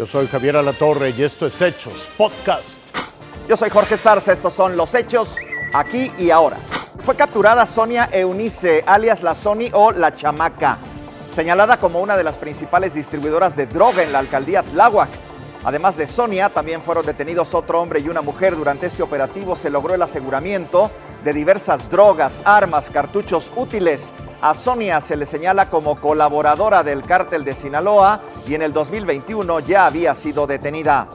Yo soy Javier Alatorre y esto es Hechos Podcast. Yo soy Jorge Sarza, estos son los hechos aquí y ahora. Fue capturada Sonia Eunice, alias la Sony o la Chamaca, señalada como una de las principales distribuidoras de droga en la alcaldía Tláhuac. Además de Sonia, también fueron detenidos otro hombre y una mujer. Durante este operativo se logró el aseguramiento de diversas drogas, armas, cartuchos útiles. A Sonia se le señala como colaboradora del cártel de Sinaloa y en el 2021 ya había sido detenida.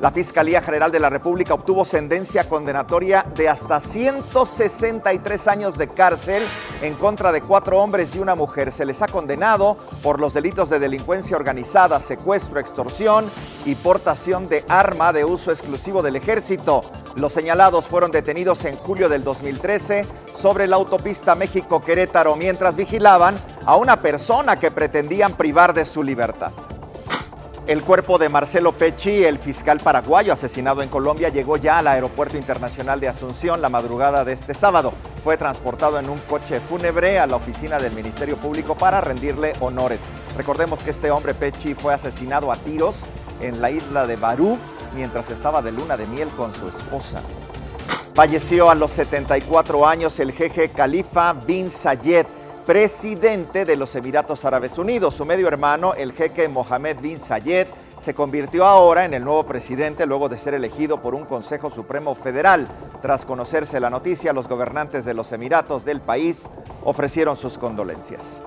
La Fiscalía General de la República obtuvo sentencia condenatoria de hasta 163 años de cárcel en contra de cuatro hombres y una mujer. Se les ha condenado por los delitos de delincuencia organizada, secuestro, extorsión y portación de arma de uso exclusivo del ejército. Los señalados fueron detenidos en julio del 2013 sobre la autopista México-Querétaro mientras vigilaban a una persona que pretendían privar de su libertad. El cuerpo de Marcelo Pecci, el fiscal paraguayo asesinado en Colombia, llegó ya al Aeropuerto Internacional de Asunción la madrugada de este sábado. Fue transportado en un coche fúnebre a la oficina del Ministerio Público para rendirle honores. Recordemos que este hombre Pecci fue asesinado a tiros en la isla de Barú mientras estaba de luna de miel con su esposa. Falleció a los 74 años el jeje Khalifa bin Zayed presidente de los Emiratos Árabes Unidos. Su medio hermano, el jeque Mohammed bin Zayed, se convirtió ahora en el nuevo presidente luego de ser elegido por un Consejo Supremo Federal. Tras conocerse la noticia, los gobernantes de los Emiratos del país ofrecieron sus condolencias.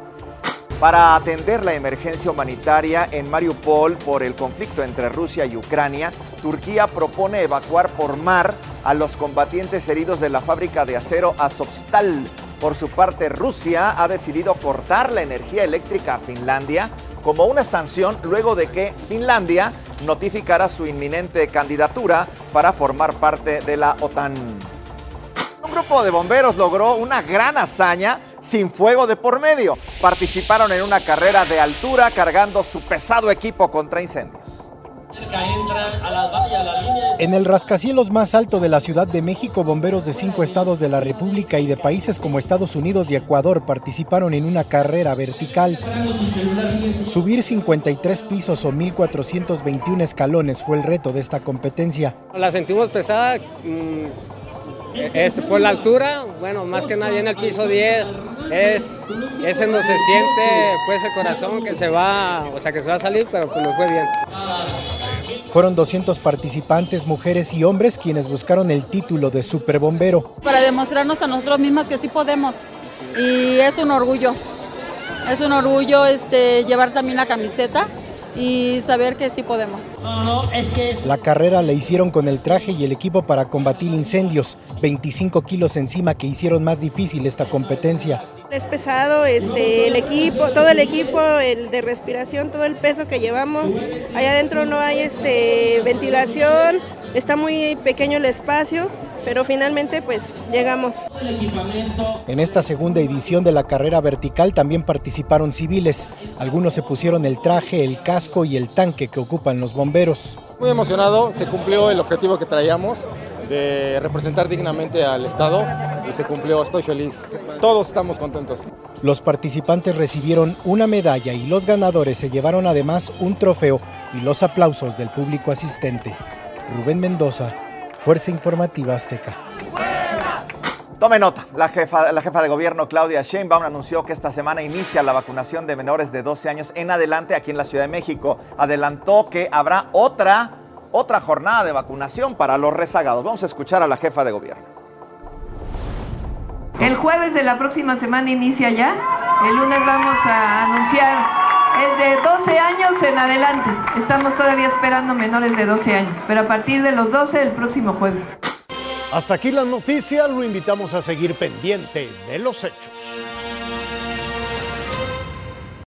Para atender la emergencia humanitaria en Mariupol por el conflicto entre Rusia y Ucrania, Turquía propone evacuar por mar a los combatientes heridos de la fábrica de acero Azovstal por su parte, Rusia ha decidido cortar la energía eléctrica a Finlandia como una sanción luego de que Finlandia notificara su inminente candidatura para formar parte de la OTAN. Un grupo de bomberos logró una gran hazaña sin fuego de por medio. Participaron en una carrera de altura cargando su pesado equipo contra incendios. En el rascacielos más alto de la Ciudad de México, bomberos de cinco estados de la República y de países como Estados Unidos y Ecuador participaron en una carrera vertical. Subir 53 pisos o 1.421 escalones fue el reto de esta competencia. La sentimos pesada. Mm, es por la altura, bueno, más que nadie en el piso 10, es, es en donde se siente pues el corazón que se va, o sea que se va a salir, pero pues me fue bien. Fueron 200 participantes, mujeres y hombres, quienes buscaron el título de superbombero. Para demostrarnos a nosotros mismas que sí podemos. Y es un orgullo. Es un orgullo este, llevar también la camiseta y saber que sí podemos. La carrera la hicieron con el traje y el equipo para combatir incendios, 25 kilos encima que hicieron más difícil esta competencia. Es pesado, este, el equipo, todo el equipo, el de respiración, todo el peso que llevamos. Allá adentro no hay este, ventilación, está muy pequeño el espacio, pero finalmente pues llegamos. En esta segunda edición de la carrera vertical también participaron civiles. Algunos se pusieron el traje, el casco y el tanque que ocupan los bomberos. Muy emocionado, se cumplió el objetivo que traíamos de representar dignamente al Estado y se cumplió, estoy feliz. Todos estamos contentos. Los participantes recibieron una medalla y los ganadores se llevaron además un trofeo y los aplausos del público asistente. Rubén Mendoza, Fuerza Informativa Azteca. Tome nota, la jefa, la jefa de gobierno Claudia Sheinbaum anunció que esta semana inicia la vacunación de menores de 12 años en adelante aquí en la Ciudad de México. Adelantó que habrá otra, otra jornada de vacunación para los rezagados. Vamos a escuchar a la jefa de gobierno. El jueves de la próxima semana inicia ya. El lunes vamos a anunciar. Es de 12 años en adelante. Estamos todavía esperando menores de 12 años. Pero a partir de los 12 el próximo jueves. Hasta aquí las noticias, lo invitamos a seguir pendiente de los hechos.